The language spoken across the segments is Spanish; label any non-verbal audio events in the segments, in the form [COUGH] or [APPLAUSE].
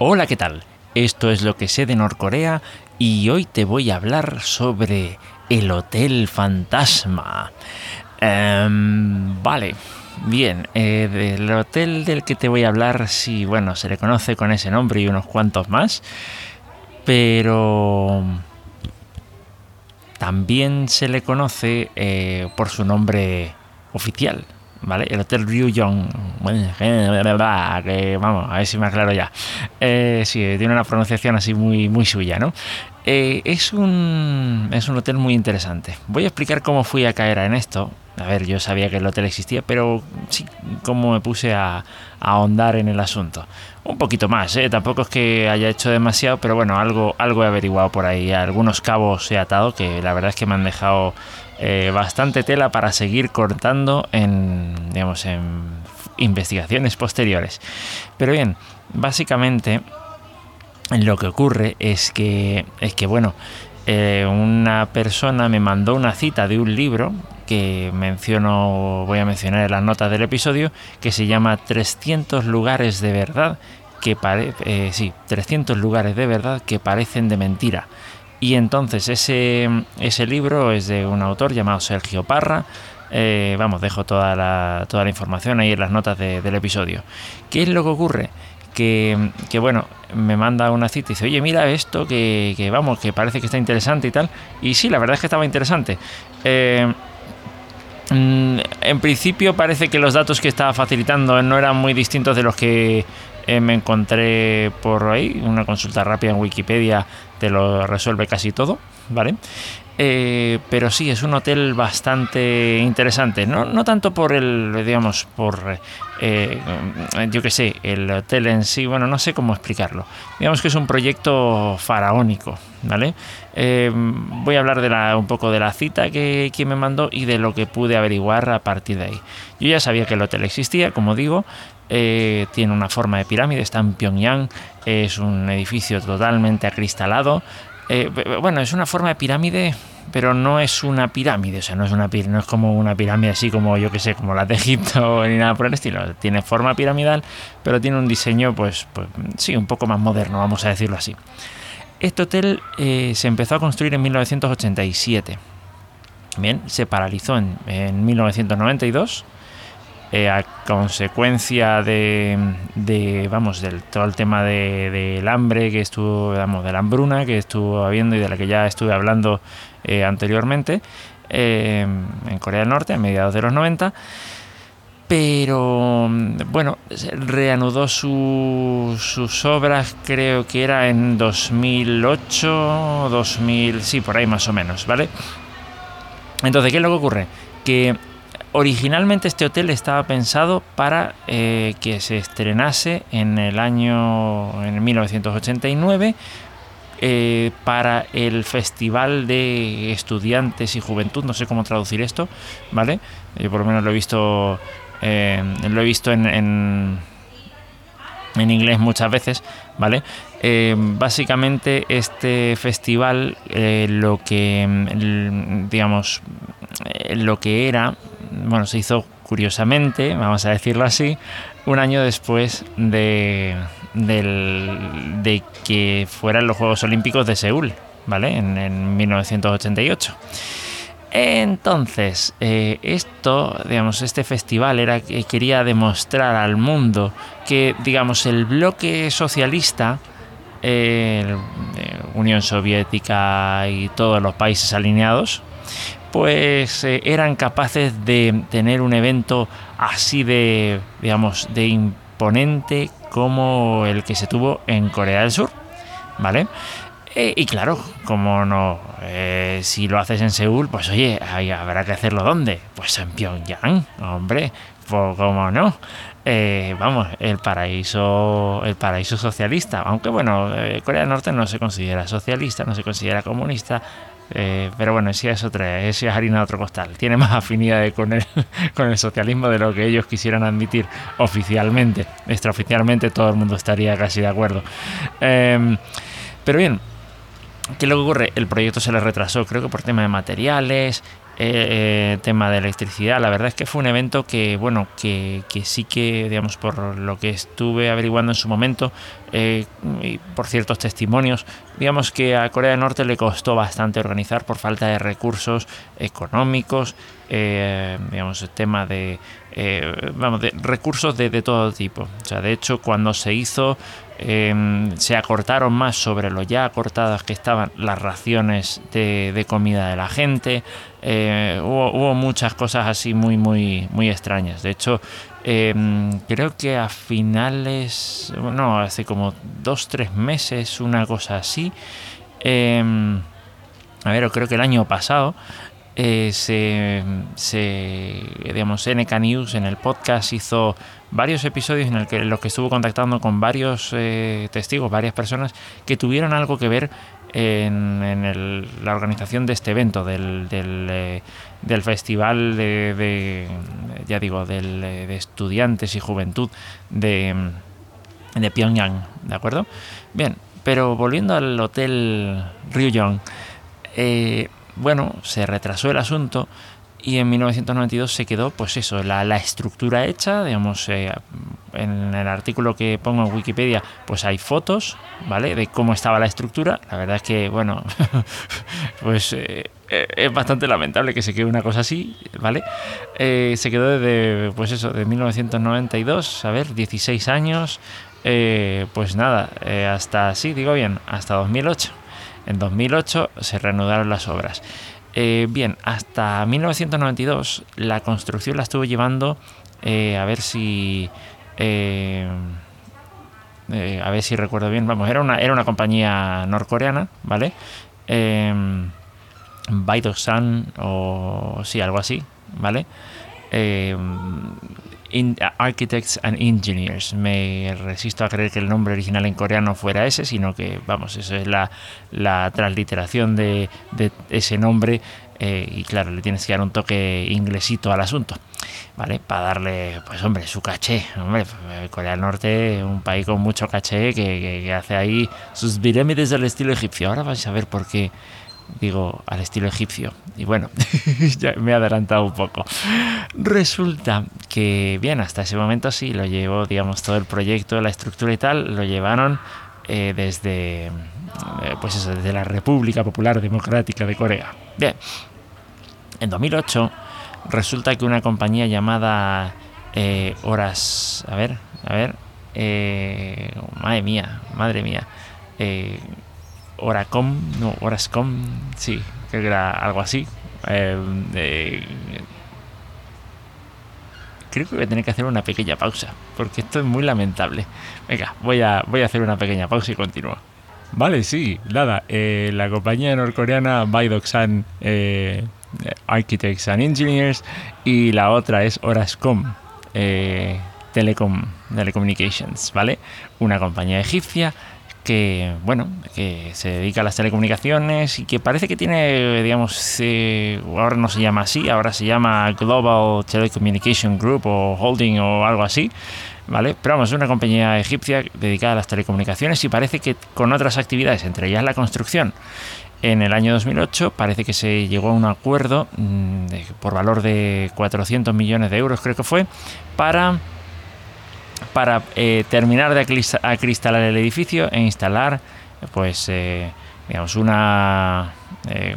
Hola, ¿qué tal? Esto es lo que sé de Norcorea y hoy te voy a hablar sobre el Hotel Fantasma. Em, vale, bien, eh, del hotel del que te voy a hablar, sí, bueno, se le conoce con ese nombre y unos cuantos más, pero también se le conoce eh, por su nombre oficial, ¿vale? El Hotel Ryujong, que vamos, a ver si me aclaro ya. Eh, sí, tiene una pronunciación así muy, muy suya, ¿no? Eh, es, un, es un hotel muy interesante. Voy a explicar cómo fui a caer en esto. A ver, yo sabía que el hotel existía, pero sí, cómo me puse a, ahondar en el asunto. Un poquito más, ¿eh? tampoco es que haya hecho demasiado, pero bueno, algo, algo he averiguado por ahí. Algunos cabos he atado que la verdad es que me han dejado eh, bastante tela para seguir cortando en, digamos, en investigaciones posteriores. Pero bien, básicamente lo que ocurre es que, es que bueno, eh, una persona me mandó una cita de un libro que menciono, voy a mencionar en las notas del episodio, que se llama 300 lugares de verdad que pare, eh, sí, 300 lugares de verdad que parecen de mentira. Y entonces ese, ese libro es de un autor llamado Sergio Parra. Eh, vamos, dejo toda la, toda la información ahí en las notas del episodio. ¿Qué es lo que ocurre? Que, que, bueno, me manda una cita y dice, oye, mira esto, que, que, vamos, que parece que está interesante y tal. Y sí, la verdad es que estaba interesante. Eh, mm, en principio parece que los datos que estaba facilitando no eran muy distintos de los que eh, me encontré por ahí, una consulta rápida en Wikipedia te lo resuelve casi todo, ¿vale? Eh, pero sí, es un hotel bastante interesante. No, no tanto por el, digamos, por, eh, yo qué sé, el hotel en sí, bueno, no sé cómo explicarlo. Digamos que es un proyecto faraónico, ¿vale? voy a hablar de la, un poco de la cita que, que me mandó y de lo que pude averiguar a partir de ahí. Yo ya sabía que el hotel existía, como digo, eh, tiene una forma de pirámide, está en Pyongyang, es un edificio totalmente acristalado. Eh, bueno, es una forma de pirámide, pero no es una pirámide, o sea, no es, una, no es como una pirámide así como yo que sé, como las de [LAUGHS] Egipto ni nada por el estilo. Tiene forma piramidal, pero tiene un diseño, pues, pues sí, un poco más moderno, vamos a decirlo así. Este hotel eh, se empezó a construir en 1987. Bien, se paralizó en, en 1992 eh, a consecuencia de, vamos, del todo el tema del hambre que estuvo, vamos, de la hambruna que estuvo habiendo y de la que ya estuve hablando eh, anteriormente eh, en Corea del Norte a mediados de los 90 pero bueno, reanudó sus obras, creo que era en 2008, 2000, sí, por ahí más o menos, ¿vale? Entonces, ¿qué es lo que ocurre? Que Originalmente este hotel estaba pensado para eh, que se estrenase en el año en 1989 eh, para el Festival de Estudiantes y Juventud, no sé cómo traducir esto, ¿vale? Yo por lo menos lo he visto, eh, lo he visto en, en, en, inglés muchas veces, ¿vale? básicamente este festival lo que, digamos, lo que era bueno, se hizo curiosamente, vamos a decirlo así, un año después de, de que fueran los Juegos Olímpicos de Seúl, ¿vale? En, 1988. Entonces, eh, esto, digamos, este festival era que quería demostrar al mundo que, digamos, el bloque socialista, eh, Unión Soviética y todos los países alineados, pues eh, eran capaces de tener un evento así de, digamos, de imponente como el que se tuvo en Corea del Sur, ¿vale? Eh, y claro, como no, eh, si lo haces en Seúl, pues oye, habrá que hacerlo ¿dónde? Pues en Pyongyang, hombre, pues cómo no. vamos, el paraíso, el paraíso socialista. Aunque bueno, Corea del Norte no se considera socialista, no se considera comunista, eh, pero bueno, esa es otra, esa es harina de otro costal. Tiene más afinidad con el, [LAUGHS] con el socialismo de lo que ellos quisieran admitir oficialmente. Extraoficialmente todo el mundo estaría casi de acuerdo. Em, pero bien, ¿qué es lo que ocurre? El proyecto se le retrasó, creo que por tema de materiales eh, tema de electricidad. La verdad es que fue un evento que, bueno, que, sí que, digamos, por lo que estuve averiguando en su momento, eh, y por ciertos testimonios, digamos que a Corea del Norte le costó bastante organizar por falta de recursos económicos, eh, digamos, el tema de, vamos, de recursos de, todo tipo. O sea, de hecho, cuando se hizo, se acortaron más sobre lo ya acortadas que estaban las raciones de, comida de la gente. Eh, hubo, muchas cosas así muy, muy, muy extrañas. De hecho, em, creo que a finales, no, hace como dos, tres meses, una cosa así. Em, a ver, creo que el año pasado. Eh, se, se, digamos, NK News en el podcast hizo varios episodios en, los que estuvo contactando con varios eh, testigos, varias personas que tuvieron algo que ver en, la organización de este evento, del, del, eh, festival de, ya digo, del, eh, de estudiantes y juventud de, de Pyongyang, ¿de acuerdo? Bien, pero volviendo al hotel Ryujong, eh, bueno, se retrasó el asunto y en 1992 se quedó, pues eso, la, estructura hecha, digamos, eh, en el artículo que pongo en Wikipedia, pues hay fotos, ¿vale? De cómo estaba la estructura. La verdad es que, bueno, [LAUGHS] pues eh, eh, es bastante lamentable que se quede una cosa así, ¿vale? se quedó desde, pues eso, de 1992, a ver, 16 años, pues nada, hasta, sí, digo bien, hasta 2008. En 2008 se reanudaron las obras. Eh, bien, hasta 1992 la construcción la estuvo llevando, eh, a ver si... Eh, a ver si recuerdo bien, vamos, era una, era una compañía norcoreana, ¿vale? Eh, o sí, algo así, ¿vale? Architects and Engineers. Me resisto a creer que el nombre original en coreano fuera ese, sino que, vamos, eso es la, la transliteración de, ese nombre eh, y claro, le tienes que dar un toque inglesito al asunto, ¿vale? Para darle, pues hombre, su caché. Eh, Corea del Norte, un país con mucho caché que, hace ahí sus pirámides al estilo egipcio. Ahora vais a ver por qué digo al estilo egipcio. Y bueno, [LAUGHS] ya me he adelantado un poco. Resulta que, bien, hasta ese momento sí, lo llevó, digamos, todo el proyecto, la estructura y tal, lo llevaron eh, desde, pues eso, desde la República Popular Democrática de Corea. Bien, en 2008 resulta que una compañía llamada eh, Horas, a ver, a ver, eh, madre mía, madre mía, eh, Oracom, no, Horascom, sí, creo que era algo así. Eh, creo que voy a tener que hacer una pequeña pausa, porque esto es muy lamentable. Venga, voy a, voy a hacer una pequeña pausa y continúo. Vale, sí, nada. Eh, la compañía norcoreana Baidoxan eh, Architects and Engineers y la otra es Orascom eh, Telecom, Telecommunications, ¿vale? Una compañía egipcia que, bueno, que se dedica a las telecomunicaciones y que parece que tiene, digamos, ahora no se llama así, ahora se llama Global Telecommunication Group o Holding o algo así. ¿vale? Pero vamos, es una compañía egipcia dedicada a las telecomunicaciones y parece que con otras actividades, entre ellas la construcción. En el año 2008 parece que se llegó a un acuerdo mm, por valor de 400 millones de euros, creo que fue, para, para eh, terminar de acristalar el edificio e instalar, pues, eh, digamos, una, eh,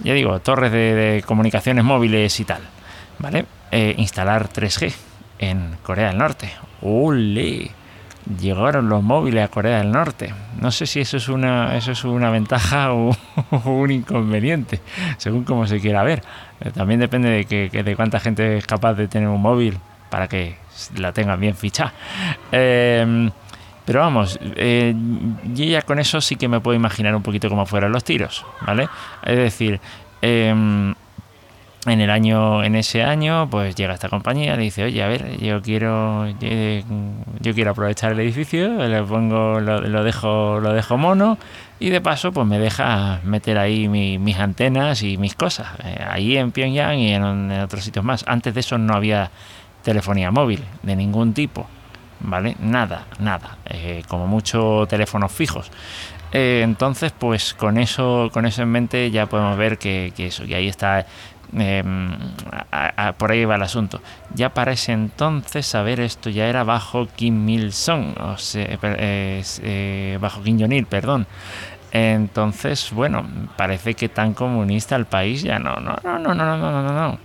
ya digo, torres de, comunicaciones móviles y tal, ¿vale? instalar 3G en Corea del Norte. ¡Ule! Llegaron los móviles a Corea del Norte. No sé si eso es una, eso es una ventaja [LAUGHS] o, un inconveniente, según como se quiera ver. Eh, también depende de, que, de cuánta gente es capaz de tener un móvil para que la tengan bien fichada. Em, pero vamos, eh, ya con eso sí que me puedo imaginar un poquito cómo fueran los tiros, ¿vale? Es decir, eh, en el año en ese año pues llega esta compañía le dice oye a ver yo quiero yo, quiero aprovechar el edificio le pongo lo, dejo lo dejo mono y de paso pues me deja meter ahí mis antenas y mis cosas eh, ahí en Pyongyang y en, otros sitios más antes de eso no había telefonía móvil de ningún tipo ¿vale? Nada, nada, eh, como mucho teléfonos fijos. Eh, entonces, pues con eso, con eso en mente ya podemos ver que, eso, y ahí está em, por ahí va el asunto. Ya para ese entonces, saber esto ya era bajo Kim Il-sung, o sea, eh, bajo Kim Jong-il, perdón. Entonces, bueno, parece que tan comunista el país ya no, no, no, no, no, no, no, no.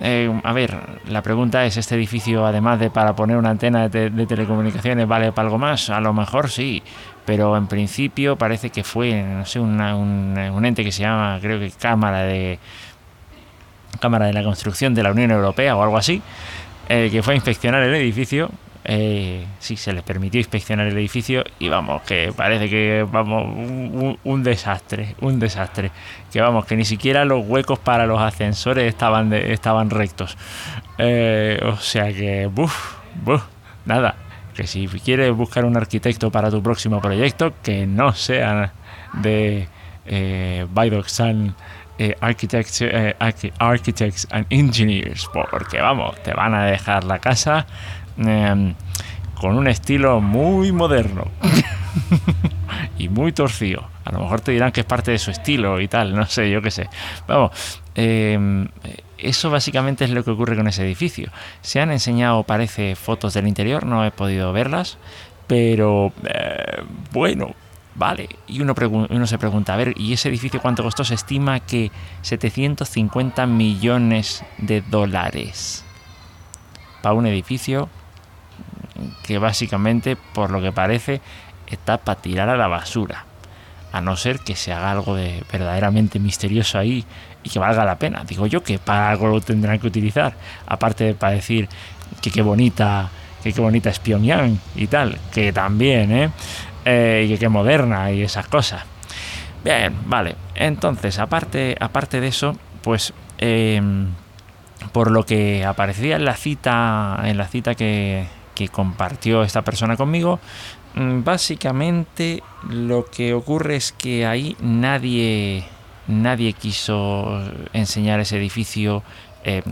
Eh, a ver, la pregunta es, ¿este edificio, además de para poner una antena de, telecomunicaciones, vale para algo más? A lo mejor sí, pero en principio parece que fue, no sé, un, un, ente que se llama, creo que Cámara de Cámara de la Construcción de la Unión Europea o algo así, eh, que fue a inspeccionar el edificio eh, sí, se les permitió inspeccionar el edificio y vamos, que parece que vamos, un, desastre, un desastre. Que vamos, que ni siquiera los huecos para los ascensores estaban, rectos. Eh, o sea que, nada. Que si quieres buscar un arquitecto para tu próximo proyecto, que no sea de eh, eh architects, eh, architects and Engineers, porque vamos, te van a dejar la casa Em, con un estilo muy moderno [LAUGHS] y muy torcido. A lo mejor te dirán que es parte de su estilo y tal, no sé, yo qué sé. Vamos, em, eso básicamente es lo que ocurre con ese edificio. Se han enseñado, parece, fotos del interior, no he podido verlas, pero eh, bueno, vale. Y uno, uno se pregunta, a ver, ¿y ese edificio cuánto costó? Se estima que 750 millones de dólares para un edificio que básicamente, por lo que parece, está para tirar a la basura. A no ser que se haga algo de verdaderamente misterioso ahí y que valga la pena. Digo yo que para algo lo tendrán que utilizar. Aparte de para decir que qué bonita, que qué bonita es Pyongyang y tal. Que también, ¿eh? eh y que qué moderna y esas cosas. Bien, vale. Entonces, aparte, aparte de eso, pues... Em, por lo que aparecía en la cita en la cita que, que compartió esta persona conmigo, mm, básicamente lo que ocurre es que ahí nadie, nadie quiso enseñar ese edificio eh,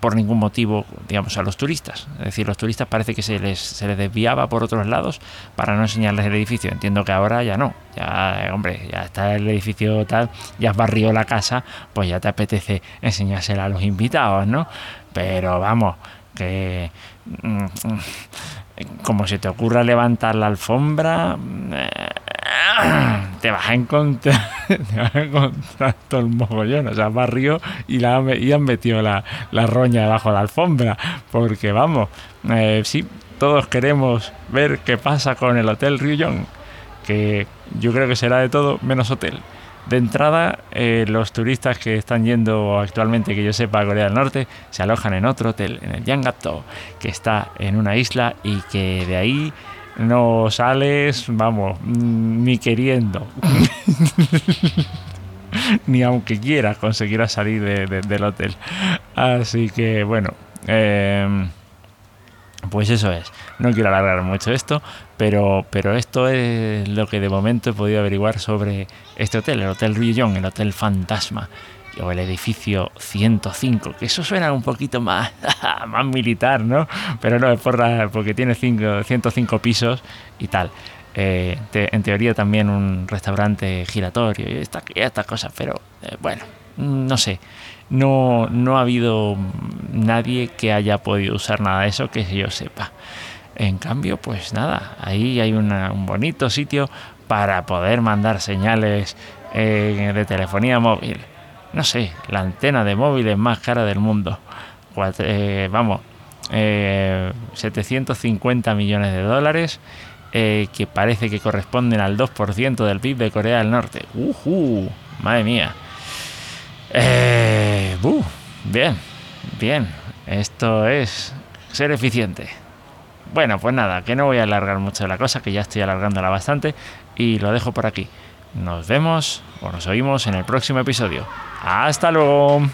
por ningún motivo, digamos, a los turistas. Es decir, los turistas parece que se les, se les desviaba por otros lados para no enseñarles el edificio. Entiendo que ahora ya no. Ya, hombre, ya está el edificio tal, ya has barrido la casa, pues ya te apetece enseñársela a los invitados, ¿no? Pero vamos, que mm, como se te ocurra levantar la alfombra, [LAUGHS] te vas a encontrar, todo el mogollón. O sea, barrio y, la, y han metido la, roña debajo de la alfombra. Porque vamos, eh, sí, todos queremos ver qué pasa con el Hotel Ryuyon, que yo creo que será de todo menos hotel. De entrada, eh, los turistas que están yendo actualmente, que yo sepa, a Corea del Norte, se alojan en otro hotel, en el Yangato, que está en una isla y que de ahí no sales, vamos, ni queriendo. [LAUGHS] ni aunque quieras conseguirás salir del hotel. Así que bueno. Eh, pues eso es. No quiero alargar mucho esto, pero, pero esto es lo que de momento he podido averiguar sobre este hotel, el Hotel Ryujong, el Hotel Fantasma o el edificio 105, que eso suena un poquito más, [LAUGHS] más militar, ¿no? Pero no, es por porque tiene 105 pisos y tal. Eh, en teoría también un restaurante giratorio y estas cosas, pero eh, bueno, no sé no, no ha habido nadie que haya podido usar nada de eso que yo sepa. En cambio, pues nada, ahí hay un bonito sitio para poder mandar señales eh, de telefonía móvil. No sé, la antena de móvil es más cara del mundo. Eh, vamos, 750 eh, millones de dólares, que parece que corresponden al 2% del PIB de Corea del Norte. ¡Uh! Madre mía. Eh, bien, bien. Esto es ser eficiente. Bueno, pues nada, que no voy a alargar mucho la cosa, que ya estoy alargándola bastante y lo dejo por aquí. Nos vemos o nos oímos en el próximo episodio. Hasta luego.